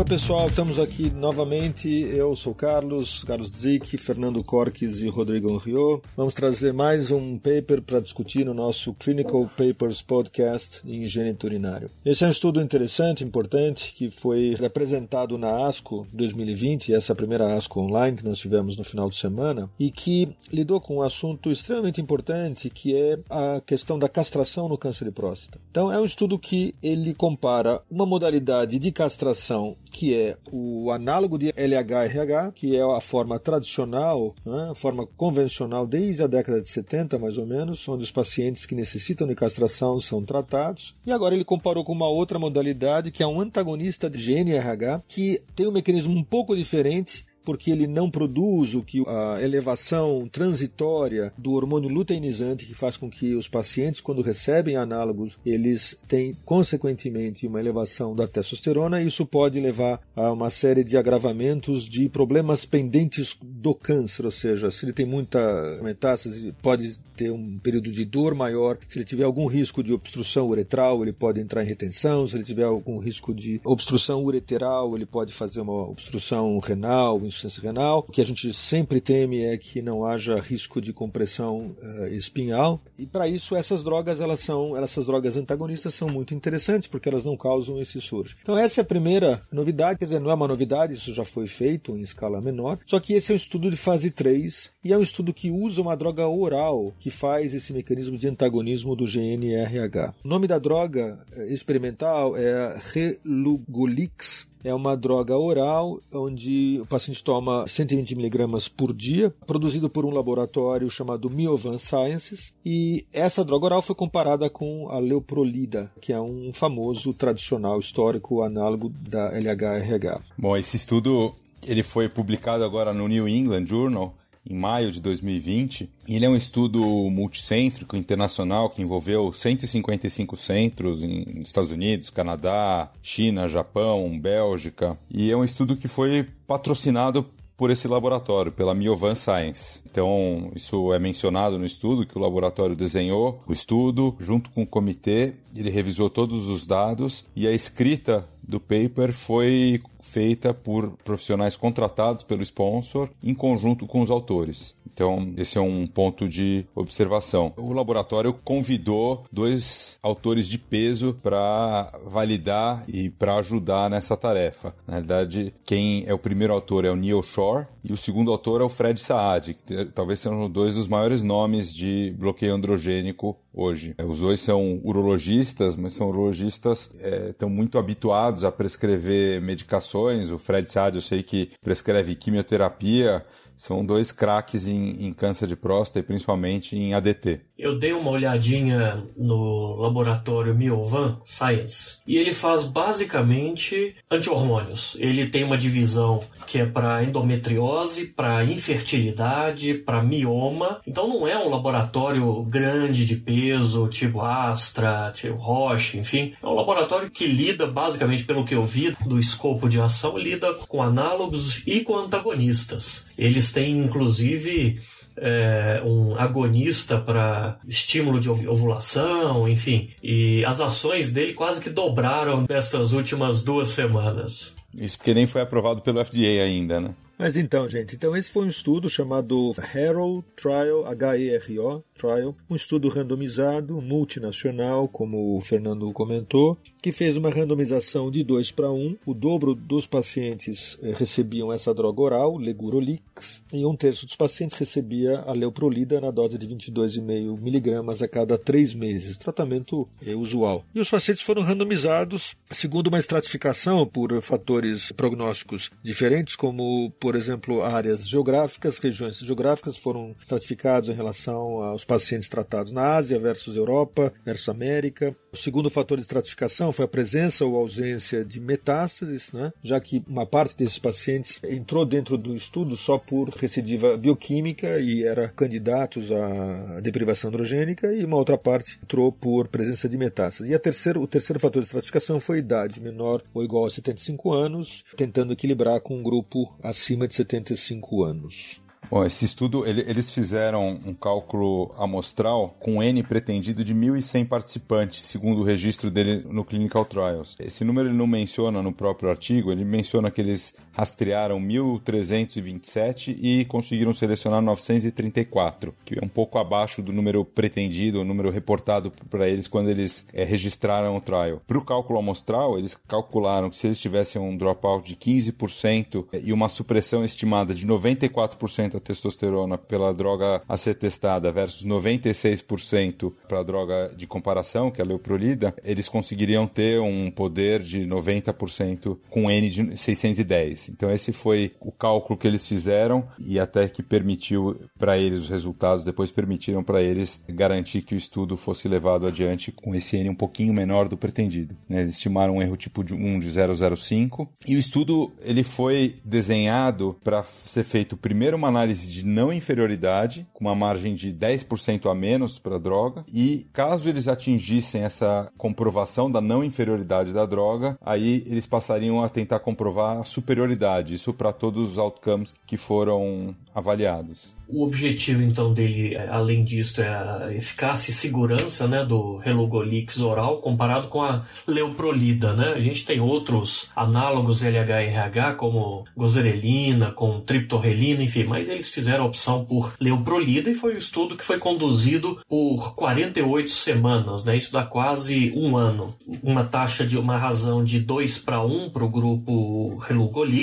Oi pessoal, estamos aqui novamente. Eu sou Carlos, Carlos Zic, Fernando Corques e Rodrigo Rio. Vamos trazer mais um paper para discutir no nosso Clinical Papers Podcast em higiene urinário. Esse é um estudo interessante, importante, que foi apresentado na ASCO 2020, essa primeira ASCO online que nós tivemos no final de semana, e que lidou com um assunto extremamente importante, que é a questão da castração no câncer de próstata. Então, é um estudo que ele compara uma modalidade de castração que é o análogo de LH-RH, que é a forma tradicional, né, a forma convencional desde a década de 70, mais ou menos, onde os pacientes que necessitam de castração são tratados. E agora ele comparou com uma outra modalidade, que é um antagonista de GNRH, que tem um mecanismo um pouco diferente, porque ele não produz o que a elevação transitória do hormônio luteinizante que faz com que os pacientes quando recebem análogos eles têm consequentemente uma elevação da testosterona. E isso pode levar a uma série de agravamentos de problemas pendentes do câncer, ou seja, se ele tem muita metástase, pode ter um período de dor maior, se ele tiver algum risco de obstrução uretral, ele pode entrar em retenção, se ele tiver algum risco de obstrução ureteral, ele pode fazer uma obstrução renal, insuficiência renal. O que a gente sempre teme é que não haja risco de compressão uh, espinhal. E para isso essas drogas, elas são, essas drogas antagonistas são muito interessantes porque elas não causam esse surge. Então essa é a primeira novidade, quer dizer, não é uma novidade, isso já foi feito em escala menor. Só que esse é um estudo de fase 3 e é um estudo que usa uma droga oral que faz esse mecanismo de antagonismo do GNRH. O nome da droga eh, experimental é Relugolix é uma droga oral onde o paciente toma 120 miligramas por dia, produzido por um laboratório chamado Miovan Sciences. E essa droga oral foi comparada com a leuprolida, que é um famoso tradicional histórico análogo da LH-RH. Bom, esse estudo ele foi publicado agora no New England Journal em maio de 2020. Ele é um estudo multicêntrico internacional que envolveu 155 centros nos Estados Unidos, Canadá, China, Japão, Bélgica. E é um estudo que foi patrocinado por esse laboratório, pela Miovan Science. Então, isso é mencionado no estudo que o laboratório desenhou o estudo junto com o comitê, ele revisou todos os dados e a escrita do paper foi feita por profissionais contratados pelo sponsor em conjunto com os autores. Então, esse é um ponto de observação. O laboratório convidou dois autores de peso para validar e para ajudar nessa tarefa. Na verdade, quem é o primeiro autor é o Neil Shore e o segundo autor é o Fred Saad, que talvez sejam dois dos maiores nomes de bloqueio androgênico hoje. Os dois são urologistas, mas são urologistas é, estão muito habituados a prescrever medicações. O Fred Saad, eu sei que prescreve quimioterapia são dois craques em, em, câncer de próstata e principalmente em ADT. Eu dei uma olhadinha no laboratório Miovan Science e ele faz basicamente anti-hormônios. Ele tem uma divisão que é para endometriose, para infertilidade, para mioma. Então não é um laboratório grande de peso, tipo Astra, tipo Roche, enfim. É um laboratório que lida basicamente, pelo que eu vi do escopo de ação, lida com análogos e com antagonistas. Eles têm, inclusive, é, um agonista para estímulo de ovulação, enfim. E as ações dele quase que dobraram nessas últimas duas semanas. Isso porque nem foi aprovado pelo FDA ainda, né? Mas então, gente, então esse foi um estudo chamado HERO Trial, H-E-R-O, Trial, um estudo randomizado, multinacional, como o Fernando comentou, que fez uma randomização de 2 para 1. O dobro dos pacientes eh, recebiam essa droga oral, Legurolix, e um terço dos pacientes recebia a leuprolida na dose de 22,5 miligramas a cada três meses, tratamento eh, usual. E os pacientes foram randomizados segundo uma estratificação por fatores prognósticos diferentes, como, por exemplo, áreas geográficas, regiões geográficas foram estratificados em relação aos pacientes tratados na Ásia versus Europa versus América, O segundo fator de estratificação foi a presença ou ausência de metástases, né? já que uma parte desses pacientes entrou dentro do estudo só por recidiva bioquímica e era candidatos à deprivação androgênica, e uma outra parte entrou por presença de metástases. E a terceiro, o terceiro fator de estratificação foi idade, menor ou igual a 75 anos, tentando equilibrar com um grupo acima de 75 anos. Bom, esse estudo, ele, eles fizeram um cálculo amostral com N pretendido de 1.100 participantes, segundo o registro dele no Clinical Trials. Esse número ele não menciona no próprio artigo, ele menciona que eles rastrearam 1.327 e conseguiram selecionar 934, que é um pouco abaixo do número pretendido, o número reportado para eles quando eles é, registraram o trial. Para o cálculo amostral, eles calcularam que se eles tivessem um dropout de 15% e uma supressão estimada de 94% a testosterona pela droga a ser testada versus 96% para a droga de comparação, que é a leuprolida, eles conseguiriam ter um poder de 90% com N de 610. Então esse foi o cálculo que eles fizeram e até que permitiu para eles os resultados, depois permitiram para eles garantir que o estudo fosse levado adiante com esse N um pouquinho menor do pretendido. Né? Eles estimaram um erro tipo de 1 de 005 e o estudo ele foi desenhado para ser feito primeiro uma análise de não inferioridade com uma margem de 10% a menos para a droga e caso eles atingissem essa comprovação da não inferioridade da droga, aí eles passariam a tentar comprovar a superioridade isso para todos os outcomes que foram avaliados. O objetivo, então, dele, é, além disso, é a eficácia e segurança né, do Relugolix oral comparado com a leuprolida. Né? A gente tem outros análogos LH-RH, como gozerelina, com triptorelina, enfim, mas eles fizeram a opção por leuprolida e foi um estudo que foi conduzido por 48 semanas, né? isso dá quase um ano. Uma taxa de uma razão de 2 para 1 para o grupo Relugolix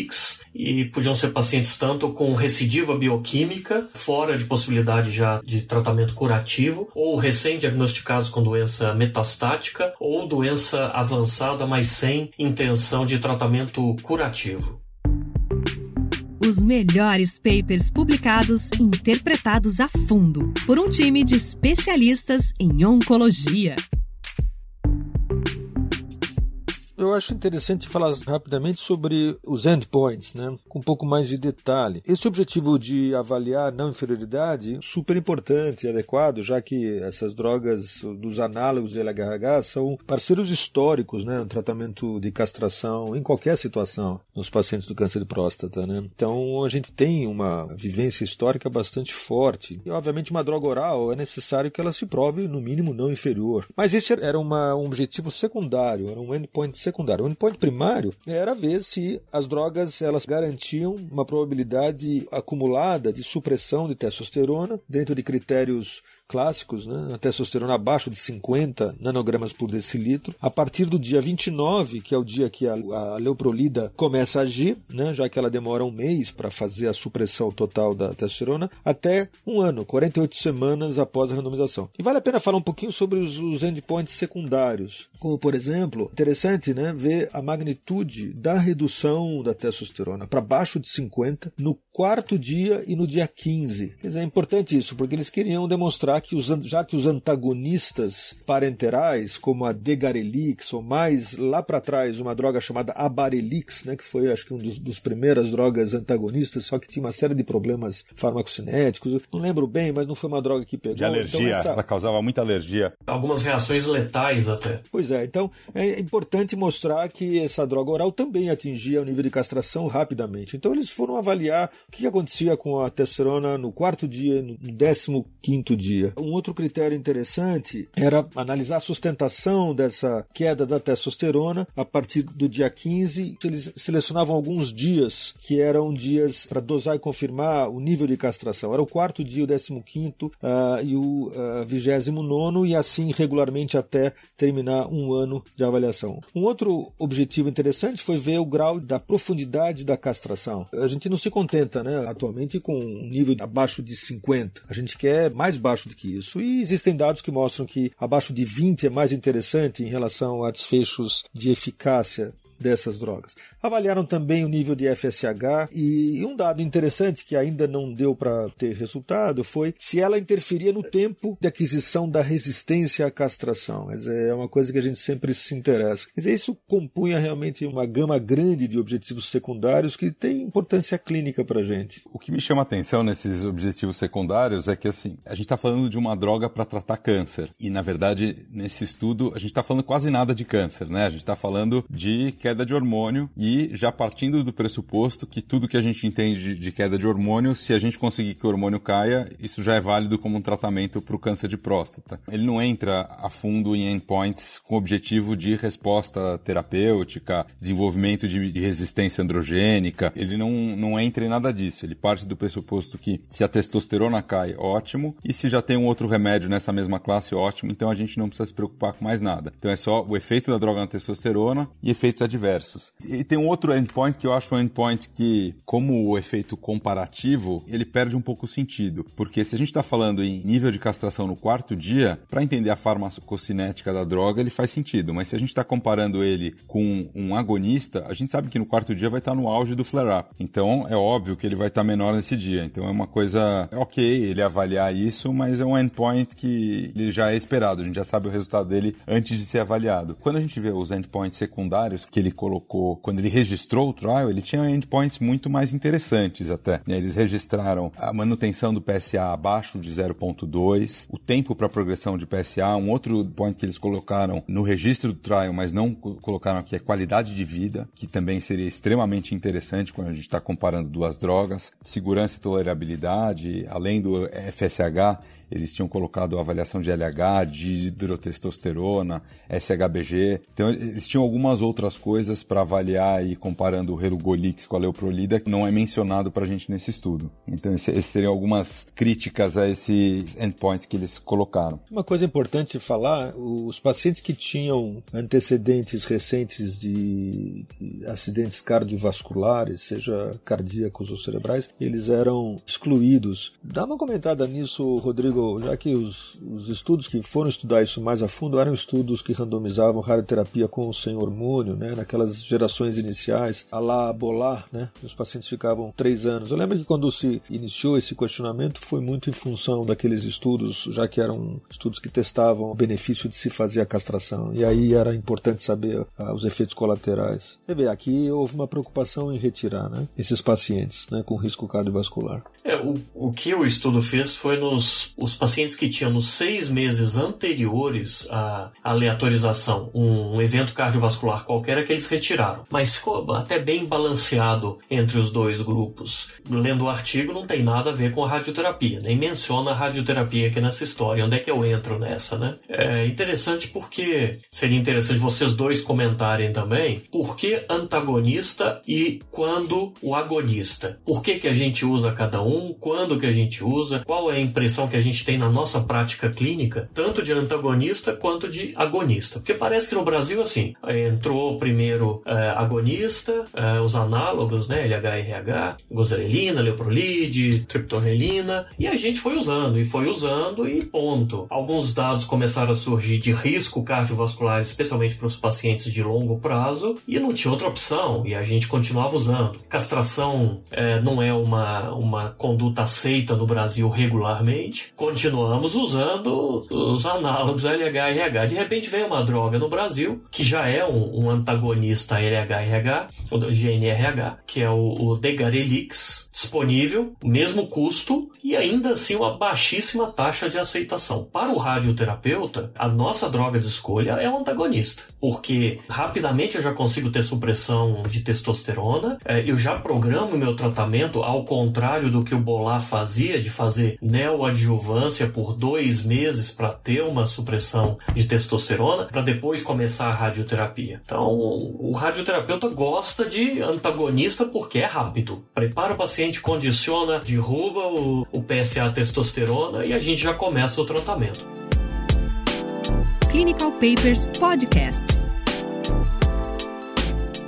e podiam ser pacientes tanto com recidiva bioquímica, fora de possibilidade já de tratamento curativo, ou recém-diagnosticados com doença metastática, ou doença avançada, mas sem intenção de tratamento curativo. Os melhores papers publicados interpretados a fundo por um time de especialistas em oncologia. Eu acho interessante falar rapidamente sobre os endpoints, né? com um pouco mais de detalhe. Esse objetivo de avaliar não inferioridade super importante e adequado, já que essas drogas dos análogos do LHH são parceiros históricos né? no tratamento de castração em qualquer situação nos pacientes do câncer de próstata. Né? Então a gente tem uma vivência histórica bastante forte. E obviamente uma droga oral é necessário que ela se prove no mínimo não inferior. Mas esse era uma, um objetivo secundário, era um endpoint secundário. O endpoint primário era ver se as drogas elas garantiam uma probabilidade acumulada de supressão de testosterona dentro de critérios clássicos, né, a testosterona abaixo de 50 nanogramas por decilitro, a partir do dia 29, que é o dia que a, a leuprolida começa a agir, né, já que ela demora um mês para fazer a supressão total da testosterona, até um ano, 48 semanas após a randomização. E vale a pena falar um pouquinho sobre os, os endpoints secundários, como por exemplo, interessante né, ver a magnitude da redução da testosterona para baixo de 50 no quarto dia e no dia 15. Quer dizer, é importante isso, porque eles queriam demonstrar já que os, já que os antagonistas parenterais, como a Degarelix, ou mais lá para trás uma droga chamada Abarelix, né, que foi acho que um dos, dos primeiras drogas antagonistas, só que tinha uma série de problemas farmacocinéticos. Não lembro bem, mas não foi uma droga que pegou. De alergia, então essa... ela causava muita alergia. Algumas reações letais até. Pois é, então é importante mostrar que essa droga oral também atingia o nível de castração rapidamente. Então eles foram avaliar o que acontecia com a testosterona no quarto dia, no décimo quinto dia. Um outro critério interessante era analisar a sustentação dessa queda da testosterona a partir do dia 15. Eles selecionavam alguns dias que eram dias para dosar e confirmar o nível de castração. Era o quarto dia, o décimo quinto uh, e o uh, vigésimo nono e assim regularmente até terminar um ano de avaliação. Um outro objetivo interessante foi ver o grau da profundidade da castração. A gente não se contenta, né, atualmente com um nível abaixo de 50. A gente quer mais baixo do que isso. E existem dados que mostram que abaixo de 20 é mais interessante em relação a desfechos de eficácia dessas drogas. Avaliaram também o nível de FSH e um dado interessante que ainda não deu para ter resultado foi se ela interferia no tempo de aquisição da resistência à castração. Quer é uma coisa que a gente sempre se interessa. Dizer, isso compunha realmente uma gama grande de objetivos secundários que tem importância clínica para a gente. O que me chama a atenção nesses objetivos secundários é que assim, a gente está falando de uma droga para tratar câncer e na verdade nesse estudo a gente está falando quase nada de câncer, né? A gente está falando de queda de hormônio e já partindo do pressuposto que tudo que a gente entende de queda de hormônio, se a gente conseguir que o hormônio caia, isso já é válido como um tratamento para o câncer de próstata. Ele não entra a fundo em endpoints com objetivo de resposta terapêutica, desenvolvimento de, de resistência androgênica. Ele não, não entra em nada disso. Ele parte do pressuposto que se a testosterona cai, ótimo, e se já tem um outro remédio nessa mesma classe, ótimo, então a gente não precisa se preocupar com mais nada. Então é só o efeito da droga na testosterona e efeitos adversos. E tem um outro endpoint que eu acho um endpoint que, como o efeito comparativo, ele perde um pouco o sentido. Porque se a gente está falando em nível de castração no quarto dia, para entender a farmacocinética da droga, ele faz sentido. Mas se a gente está comparando ele com um agonista, a gente sabe que no quarto dia vai estar tá no auge do flare-up. Então é óbvio que ele vai estar tá menor nesse dia. Então é uma coisa ok ele avaliar isso, mas é um endpoint que ele já é esperado. A gente já sabe o resultado dele antes de ser avaliado. Quando a gente vê os endpoints secundários que ele colocou, quando ele registrou o trial, ele tinha endpoints muito mais interessantes até. Eles registraram a manutenção do PSA abaixo de 0.2, o tempo para progressão de PSA, um outro point que eles colocaram no registro do trial, mas não colocaram aqui é qualidade de vida, que também seria extremamente interessante quando a gente está comparando duas drogas, segurança e tolerabilidade, além do FSH, eles tinham colocado avaliação de LH, de hidrotestosterona, SHBG. Então, eles tinham algumas outras coisas para avaliar e comparando o Relugolix com a Leuprolida, que não é mencionado para a gente nesse estudo. Então, essas seriam algumas críticas a esses endpoints que eles colocaram. Uma coisa importante falar, os pacientes que tinham antecedentes recentes de, de acidentes cardiovasculares, seja cardíacos ou cerebrais, eles eram excluídos. Dá uma comentada nisso, Rodrigo, já que os, os, estudos que foram estudar isso mais a fundo eram estudos que randomizavam radioterapia com ou sem hormônio, né, naquelas gerações iniciais, a lá bolar, né, os pacientes ficavam três anos. Eu lembro que quando se iniciou esse questionamento foi muito em função daqueles estudos, já que eram estudos que testavam o benefício de se fazer a castração, e aí era importante saber ah, os efeitos colaterais. E bem, aqui houve uma preocupação em retirar né, esses pacientes né, com risco cardiovascular. É, o, o que o estudo fez foi nos os pacientes que tinham nos seis meses anteriores à aleatorização um evento cardiovascular qualquer é que eles retiraram. Mas ficou até bem balanceado entre os dois grupos. Lendo o artigo, não tem nada a ver com a radioterapia, nem menciona a radioterapia aqui nessa história. Onde é que eu entro nessa, né? É interessante porque seria interessante vocês dois comentarem também por que antagonista e quando o agonista. Por que, que a gente usa cada um, quando que a gente usa, qual é a impressão que a gente gente tem na nossa prática clínica, tanto de antagonista quanto de agonista. Porque parece que no Brasil, assim, entrou primeiro é, agonista, é, os análogos, né, LHRH, gozerelina, leoprolide, triptorelina, e a gente foi usando, e foi usando, e ponto. Alguns dados começaram a surgir de risco cardiovascular, especialmente para os pacientes de longo prazo, e não tinha outra opção, e a gente continuava usando. Castração é, não é uma, uma conduta aceita no Brasil regularmente, continuamos usando os análogos LH-RH. De repente vem uma droga no Brasil, que já é um, um antagonista LH-RH, ou GNRH, que é o, o Degarelix, disponível, mesmo custo, e ainda assim uma baixíssima taxa de aceitação. Para o radioterapeuta, a nossa droga de escolha é um antagonista, porque rapidamente eu já consigo ter supressão de testosterona, é, eu já programo o meu tratamento ao contrário do que o Bolar fazia, de fazer neoadjuvante por dois meses para ter uma supressão de testosterona, para depois começar a radioterapia. Então, o radioterapeuta gosta de antagonista porque é rápido. Prepara o paciente, condiciona, derruba o, o PSA testosterona e a gente já começa o tratamento. Clinical Papers Podcast.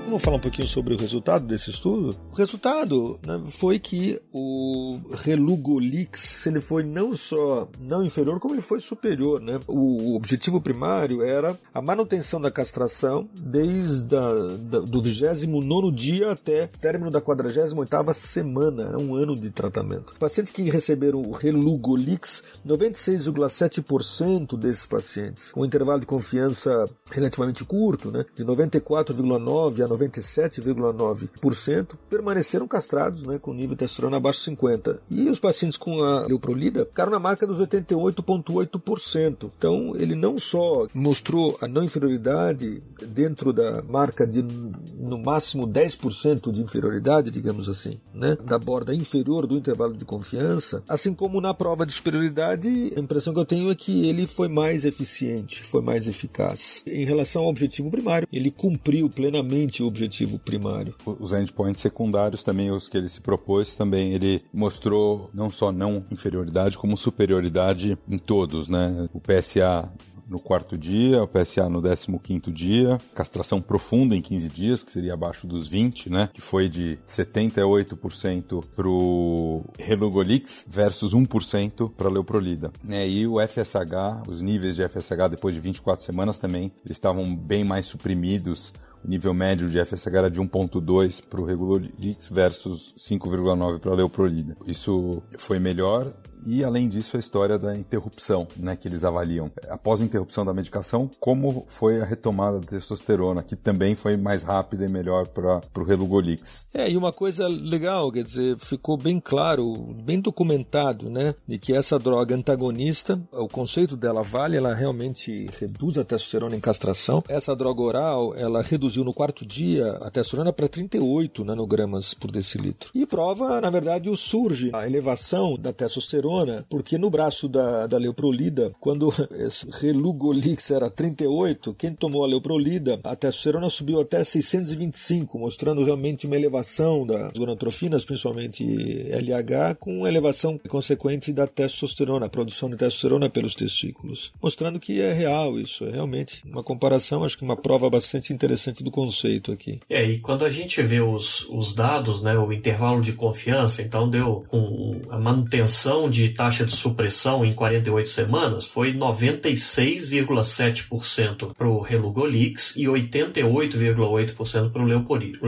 Vamos falar um pouquinho sobre o resultado desse estudo? O resultado né, foi que o Relugolix, ele foi não só não inferior, como ele foi superior. Né? O objetivo primário era a manutenção da castração desde a, da, do 29 dia até término da 48ª semana, um ano de tratamento. Pacientes que receberam o Relugolix, 96,7% desses pacientes, com um intervalo de confiança relativamente curto, né, de 94,9% a 97,9% permaneceram castrados né, com nível de testosterona abaixo de 50. E os pacientes com a leuprolida ficaram na marca dos 88,8%. Então, ele não só mostrou a não inferioridade dentro da marca de no máximo 10% de inferioridade, digamos assim, né, da borda inferior do intervalo de confiança, assim como na prova de superioridade, a impressão que eu tenho é que ele foi mais eficiente, foi mais eficaz. Em relação ao objetivo primário, ele cumpriu plenamente o objetivo primário. Os endpoints secundários também, os que ele se propôs, também ele mostrou não só não inferioridade, como superioridade em todos, né? O PSA no quarto dia, o PSA no 15 dia, castração profunda em 15 dias, que seria abaixo dos 20, né? Que foi de 78% pro Relugolix versus 1% para Leuprolida. Né? E o FSH, os níveis de FSH depois de 24 semanas também, eles estavam bem mais suprimidos nível médio de FSH era de 1.2 para o Regulolix versus 5,9 para a Leuprolida. Isso foi melhor e além disso a história da interrupção, né, que eles avaliam. Após a interrupção da medicação, como foi a retomada da testosterona, que também foi mais rápida e melhor para o Relugolix. É, e uma coisa legal, quer dizer, ficou bem claro, bem documentado, né, de que essa droga antagonista, o conceito dela vale, ela realmente reduz a testosterona em castração. Essa droga oral, ela reduziu no quarto dia a testosterona para 38 nanogramas por decilitro. E prova, na verdade, o surge a elevação da testosterona porque no braço da, da leuprolida, quando relugolix era 38, quem tomou a leuprolida, a testosterona subiu até 625, mostrando realmente uma elevação das gonatrofinas, principalmente LH, com elevação consequente da testosterona, a produção de testosterona pelos testículos, mostrando que é real isso, é realmente uma comparação, acho que uma prova bastante interessante do conceito aqui. É, e quando a gente vê os, os dados, né, o intervalo de confiança, então deu com a manutenção de taxa de supressão em 48 semanas foi 96,7% para o Relugolix e 88,8% para o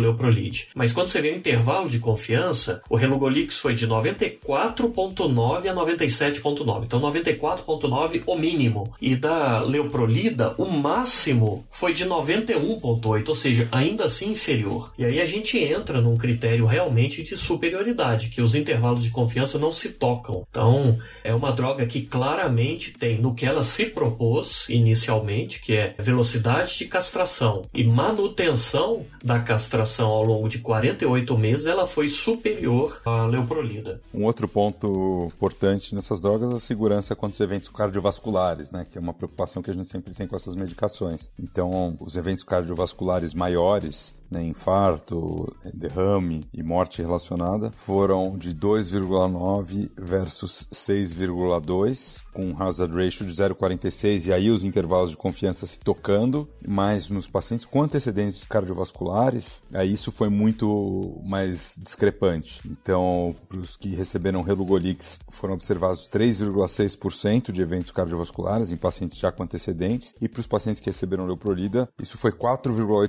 Leuprolide. Mas quando você vê o intervalo de confiança, o Relugolix foi de 94,9 a 97,9. Então 94,9 o mínimo. E da Leuprolida, o máximo foi de 91,8, ou seja, ainda assim inferior. E aí a gente entra num critério realmente de superioridade, que os intervalos de confiança não se tocam. Então, é uma droga que claramente tem no que ela se propôs inicialmente, que é velocidade de castração e manutenção da castração ao longo de 48 meses, ela foi superior à leuprolida. Um outro ponto importante nessas drogas é a segurança contra os eventos cardiovasculares, né, que é uma preocupação que a gente sempre tem com essas medicações. Então, os eventos cardiovasculares maiores né, infarto, derrame e morte relacionada, foram de 2,9 versus 6,2, com um hazard ratio de 0,46, e aí os intervalos de confiança se tocando, mas nos pacientes com antecedentes cardiovasculares, aí isso foi muito mais discrepante. Então, para os que receberam Relugolix, foram observados 3,6% de eventos cardiovasculares em pacientes já com antecedentes, e para os pacientes que receberam Leuprolida, isso foi 4,8%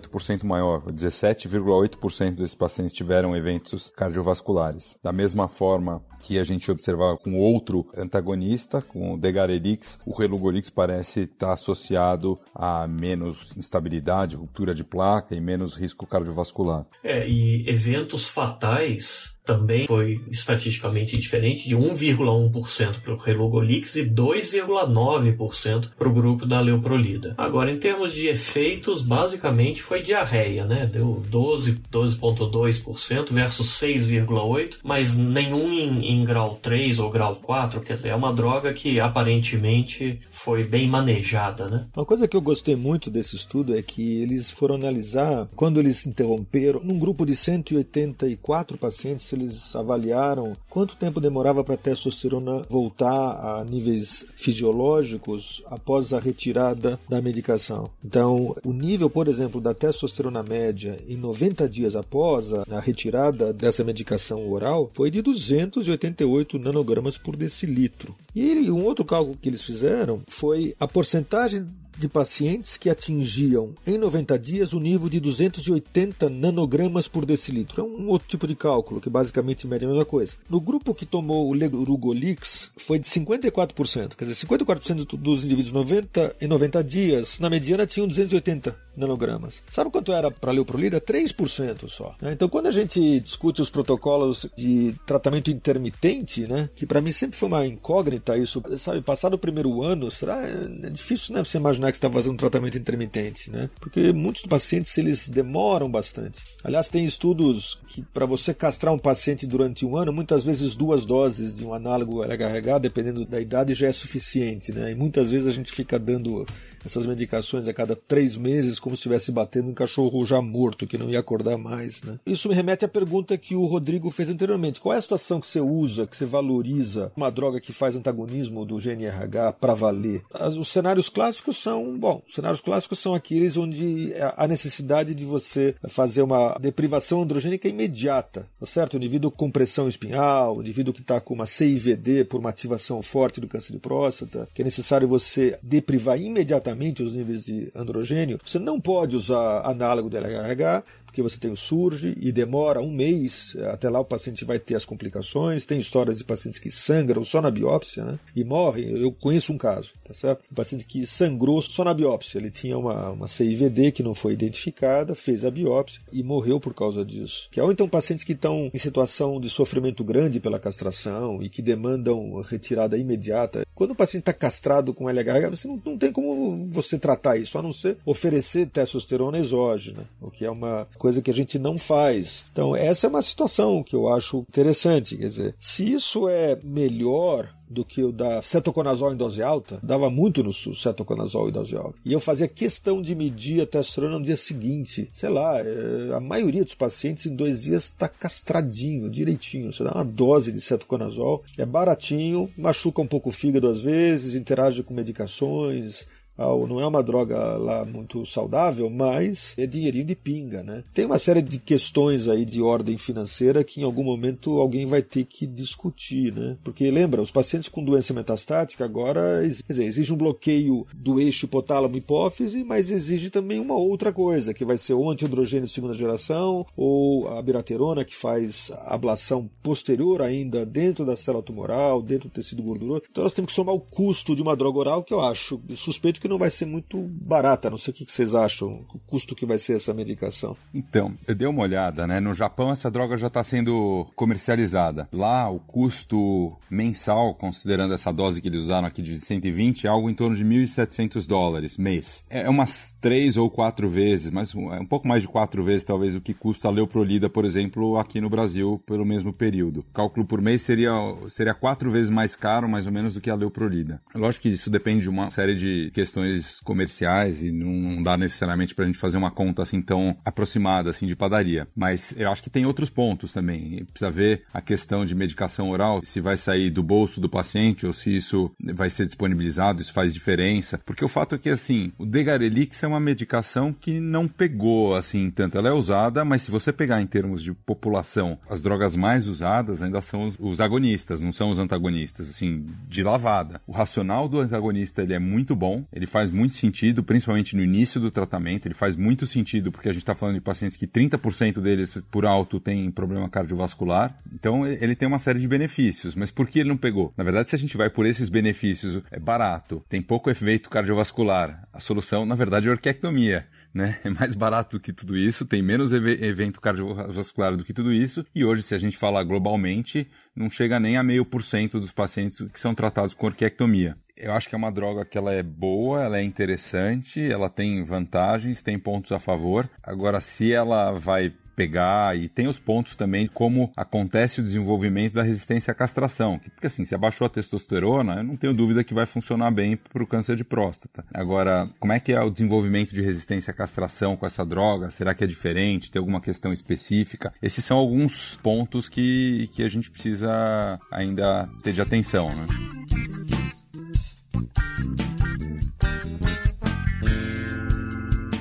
maior, 17,8% desses pacientes tiveram eventos cardiovasculares. Da mesma forma que a gente observava com outro antagonista, com o Degarelix, o Relugolix parece estar associado a menos instabilidade, ruptura de placa e menos risco cardiovascular. É, e eventos fatais também foi estatisticamente diferente, de 1,1% para o Relugolix e 2,9% para o grupo da Leuprolida. Agora, em termos de efeitos, basicamente foi diarreia, né? Deu 12,2% versus 6,8%, mas nenhum em, em grau 3 ou grau 4, quer dizer, é uma droga que aparentemente foi bem manejada, né? Uma coisa que eu gostei muito desse estudo é que eles foram analisar, quando eles interromperam, num grupo de 184 pacientes, eles avaliaram quanto tempo demorava para a testosterona voltar a níveis fisiológicos após a retirada da medicação. Então, o nível, por exemplo, da testosterona média em 90 dias após a retirada dessa medicação oral foi de 288 nanogramas por decilitro. E um outro cálculo que eles fizeram foi a porcentagem de pacientes que atingiam em 90 dias o nível de 280 nanogramas por decilitro. É um outro tipo de cálculo que basicamente mede a mesma coisa. No grupo que tomou o Lerugolix foi de 54%, quer dizer, 54% dos indivíduos 90 em 90 dias, na mediana tinham 280 nanogramas. Sabe quanto era para leuprolida? 3% só. Né? Então, quando a gente discute os protocolos de tratamento intermitente, né, que para mim sempre foi uma incógnita isso, sabe, passado o primeiro ano, será é difícil né, você imaginar que está fazendo tratamento intermitente, né? Porque muitos pacientes eles demoram bastante. Aliás, tem estudos que para você castrar um paciente durante um ano, muitas vezes duas doses de um análogo LHRH, dependendo da idade, já é suficiente, né? E muitas vezes a gente fica dando essas medicações a cada três meses, como se estivesse batendo um cachorro já morto, que não ia acordar mais. Né? Isso me remete à pergunta que o Rodrigo fez anteriormente. Qual é a situação que você usa, que você valoriza uma droga que faz antagonismo do GNRH para valer? Os cenários clássicos são, bom, os cenários clássicos são aqueles onde há necessidade de você fazer uma deprivação androgênica imediata, tá certo? O indivíduo com pressão espinhal, o indivíduo que está com uma CIVD por uma ativação forte do câncer de próstata, que é necessário você deprivar imediatamente os níveis de androgênio, você não pode usar análogo de LHH, porque você tem o surge e demora um mês, até lá o paciente vai ter as complicações. Tem histórias de pacientes que sangram só na biópsia né, e morrem. Eu conheço um caso, tá certo? Um paciente que sangrou só na biópsia. Ele tinha uma, uma CIVD que não foi identificada, fez a biópsia e morreu por causa disso. Que é, ou então pacientes que estão em situação de sofrimento grande pela castração e que demandam retirada imediata. Quando o paciente está castrado com LH, você não, não tem como você tratar isso, a não ser oferecer testosterona exógena, o que é uma coisa que a gente não faz. Então, essa é uma situação que eu acho interessante. Quer dizer, se isso é melhor do que o da cetoconazol em dose alta, dava muito no cetoconazol em dose alta. E eu fazia questão de medir a testosterona no dia seguinte. Sei lá, é, a maioria dos pacientes em dois dias está castradinho, direitinho. Você dá uma dose de cetoconazol, é baratinho, machuca um pouco o fígado às vezes, interage com medicações, não é uma droga lá muito saudável, mas é dinheirinho de pinga, né? Tem uma série de questões aí de ordem financeira que em algum momento alguém vai ter que discutir, né? Porque lembra, os pacientes com doença metastática agora, dizer, exige um bloqueio do eixo hipotálamo-hipófise, mas exige também uma outra coisa, que vai ser o antiandrogênio de segunda geração ou a biraterona que faz ablação posterior ainda dentro da célula tumoral, dentro do tecido gorduroso. Então nós temos que somar o custo de uma droga oral que eu acho suspeito que não vai ser muito barata. Não sei o que vocês acham, o custo que vai ser essa medicação. Então, eu dei uma olhada, né? No Japão essa droga já está sendo comercializada. Lá o custo mensal, considerando essa dose que eles usaram aqui de 120, é algo em torno de 1.700 dólares mês. É umas três ou quatro vezes, mas é um pouco mais de quatro vezes talvez o que custa a Leoprolida, por exemplo, aqui no Brasil pelo mesmo período. O cálculo por mês seria, seria quatro vezes mais caro, mais ou menos, do que a Leoprolida. Lógico que isso depende de uma série de questões questões comerciais e não dá necessariamente para a gente fazer uma conta assim tão aproximada assim de padaria. Mas eu acho que tem outros pontos também. Precisa ver a questão de medicação oral, se vai sair do bolso do paciente ou se isso vai ser disponibilizado, isso faz diferença. Porque o fato é que assim, o Degarelix é uma medicação que não pegou assim tanto. Ela é usada, mas se você pegar em termos de população, as drogas mais usadas ainda são os, os agonistas, não são os antagonistas, assim, de lavada. O racional do antagonista ele é muito bom, ele faz muito sentido, principalmente no início do tratamento, ele faz muito sentido porque a gente está falando de pacientes que 30% deles por alto têm problema cardiovascular, então ele tem uma série de benefícios, mas por que ele não pegou? Na verdade, se a gente vai por esses benefícios, é barato, tem pouco efeito cardiovascular, a solução, na verdade, é a orquiectomia né? É mais barato do que tudo isso, tem menos evento cardiovascular do que tudo isso, e hoje, se a gente falar globalmente, não chega nem a meio por cento dos pacientes que são tratados com orquiectomia. Eu acho que é uma droga que ela é boa, ela é interessante, ela tem vantagens, tem pontos a favor. Agora, se ela vai pegar e tem os pontos também como acontece o desenvolvimento da resistência à castração. Porque assim, se abaixou a testosterona, eu não tenho dúvida que vai funcionar bem para o câncer de próstata. Agora, como é que é o desenvolvimento de resistência à castração com essa droga? Será que é diferente? Tem alguma questão específica? Esses são alguns pontos que, que a gente precisa ainda ter de atenção, né?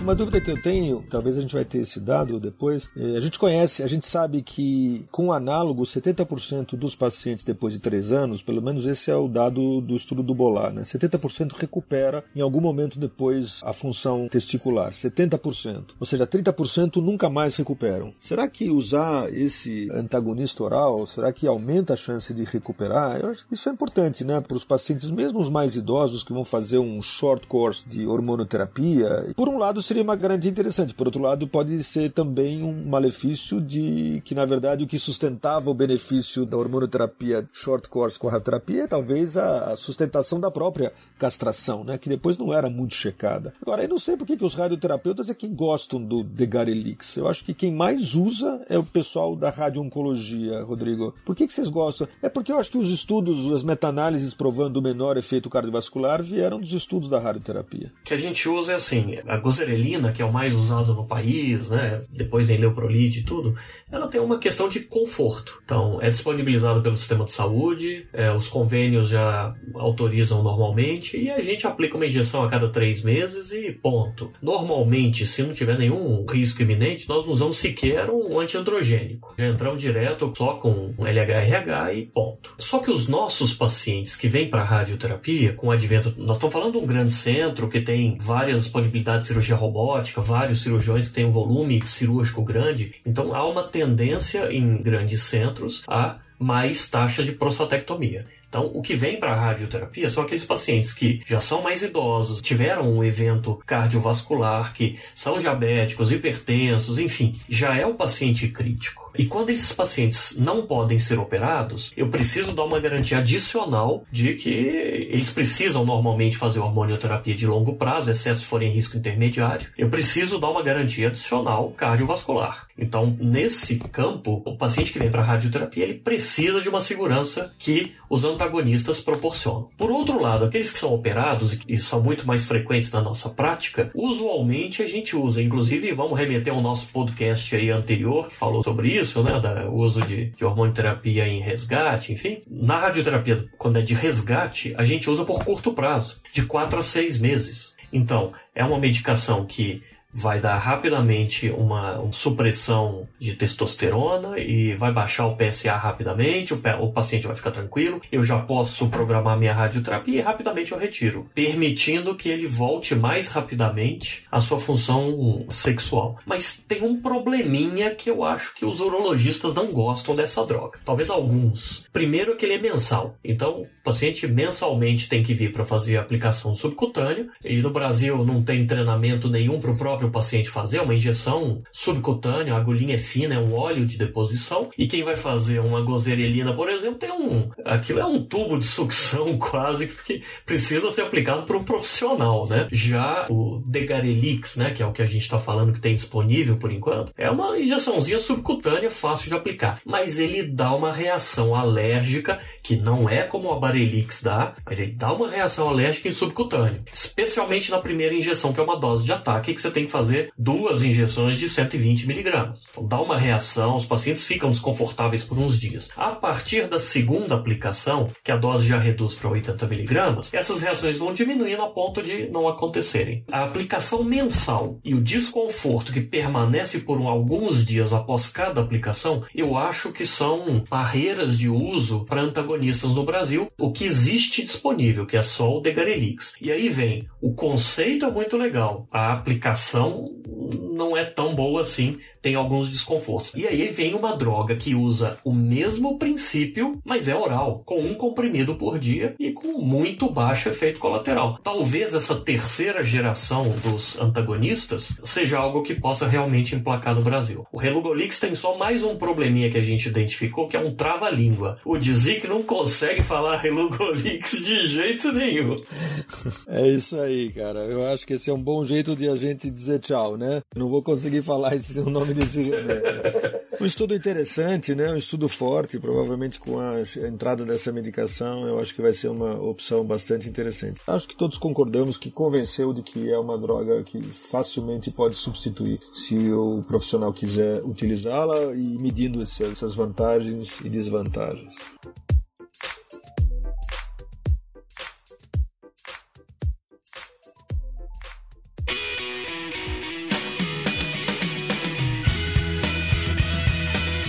Uma dúvida que eu tenho, talvez a gente vai ter esse dado depois, é, a gente conhece, a gente sabe que com análogo, 70% dos pacientes depois de 3 anos, pelo menos esse é o dado do estudo do Bolar, né? 70% recupera em algum momento depois a função testicular, 70%. Ou seja, 30% nunca mais recuperam. Será que usar esse antagonista oral, será que aumenta a chance de recuperar? Eu acho que isso é importante, né? Para os pacientes, mesmo os mais idosos que vão fazer um short course de hormonoterapia, por um lado seria uma garantia interessante, por outro lado pode ser também um malefício de que na verdade o que sustentava o benefício da hormonoterapia short course com a radioterapia é talvez a sustentação da própria castração, né, que depois não era muito checada. Agora, eu não sei por que, os radioterapeutas é que gostam do Degarelix. Eu acho que quem mais usa é o pessoal da radio-oncologia, Rodrigo. Por que, que vocês gostam? É porque eu acho que os estudos, as meta-análises provando o menor efeito cardiovascular vieram dos estudos da radioterapia. O que a gente usa é assim, a que é o mais usado no país, né, depois vem leuprolide e tudo, ela tem uma questão de conforto. Então, é disponibilizado pelo sistema de saúde, é, os convênios já autorizam normalmente e a gente aplica uma injeção a cada três meses e ponto. Normalmente, se não tiver nenhum risco iminente, nós não usamos sequer um antiandrogênico. Já entramos direto só com LHRH e ponto. Só que os nossos pacientes que vêm para radioterapia, com o advento, nós estamos falando de um grande centro que tem várias disponibilidades de cirurgia robótica, vários cirurgiões que têm um volume cirúrgico grande, então há uma tendência em grandes centros a mais taxa de prostatectomia. Então, o que vem para a radioterapia são aqueles pacientes que já são mais idosos, tiveram um evento cardiovascular, que são diabéticos, hipertensos, enfim, já é o paciente crítico. E quando esses pacientes não podem ser operados, eu preciso dar uma garantia adicional de que eles precisam normalmente fazer hormonioterapia de longo prazo, exceto se forem risco intermediário. Eu preciso dar uma garantia adicional cardiovascular. Então, nesse campo, o paciente que vem para a radioterapia, ele precisa de uma segurança que os antagonistas proporcionam. Por outro lado, aqueles que são operados e são muito mais frequentes na nossa prática, usualmente a gente usa, inclusive vamos remeter ao nosso podcast aí anterior que falou sobre isso, né, o uso de, de em resgate, enfim. Na radioterapia, quando é de resgate, a gente usa por curto prazo, de 4 a 6 meses. Então, é uma medicação que vai dar rapidamente uma, uma, supressão de testosterona e vai baixar o PSA rapidamente, o, o, paciente vai ficar tranquilo, eu já posso programar minha radioterapia e rapidamente eu retiro, permitindo que ele volte mais rapidamente à sua função sexual. Mas tem um probleminha que eu acho que os urologistas não gostam dessa droga. Talvez alguns. Primeiro que ele é mensal. Então, o paciente mensalmente tem que vir para fazer a aplicação subcutânea e no Brasil não tem treinamento nenhum para o próprio próprio paciente fazer, uma injeção subcutânea, a agulhinha é fina, é um óleo de deposição, e quem vai fazer uma gozerelina, por exemplo, tem um. Aquilo é um tubo de sucção quase que precisa ser aplicado por um profissional, né? Já o Degarelix, né, que é o que a gente está falando que tem disponível por enquanto, é uma injeçãozinha subcutânea fácil de aplicar, mas ele dá uma reação alérgica que não é como a Barelix dá, mas ele dá uma reação alérgica em subcutâneo, especialmente na primeira injeção, que é uma dose de ataque que você tem que fazer duas injeções de 120 miligramas. Então dá uma reação, os pacientes ficam desconfortáveis por uns dias. A partir da segunda aplicação, que a dose já reduz para 80 miligramas, essas reações vão diminuindo a ponto de não acontecerem. A aplicação mensal e o desconforto que permanece por alguns dias após cada aplicação, eu acho que são barreiras de uso para antagonistas no Brasil, o que existe disponível, que é só o Degarelix. E aí vem, o conceito é muito legal, a aplicação não é tão boa assim tem alguns desconfortos. E aí vem uma droga que usa o mesmo princípio, mas é oral, com um comprimido por dia e com muito baixo efeito colateral. Talvez essa terceira geração dos antagonistas seja algo que possa realmente emplacar no Brasil. O Relugolix tem só mais um probleminha que a gente identificou, que é um trava-língua. O Dizic não consegue falar Relugolix de jeito nenhum. É isso aí, cara. Eu acho que esse é um bom jeito de a gente dizer tchau, né? não vou conseguir falar esse nome remédio. Um estudo interessante, né? um estudo forte, provavelmente com a entrada dessa medicação, eu acho que vai ser uma opção bastante interessante. Acho que todos concordamos que convenceu de que é uma droga que facilmente pode substituir se o profissional quiser utilizá-la e medindo essas vantagens e desvantagens.